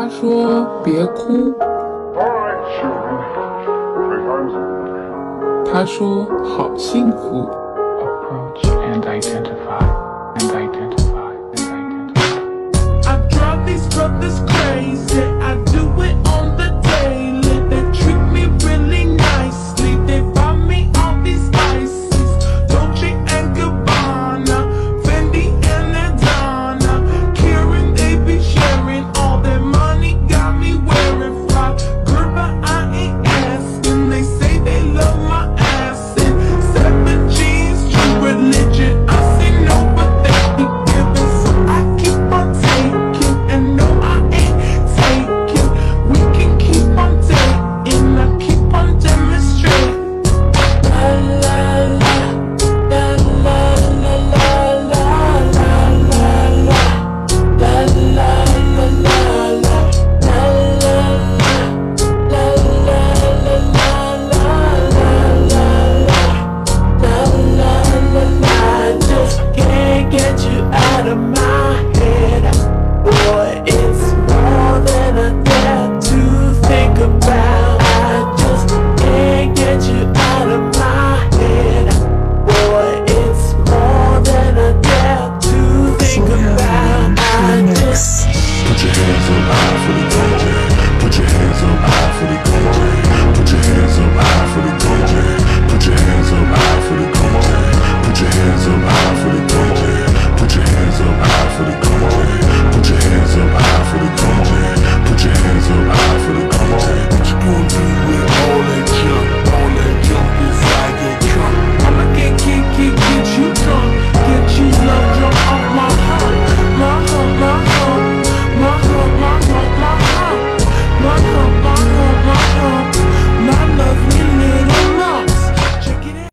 他说别哭，他说好幸福。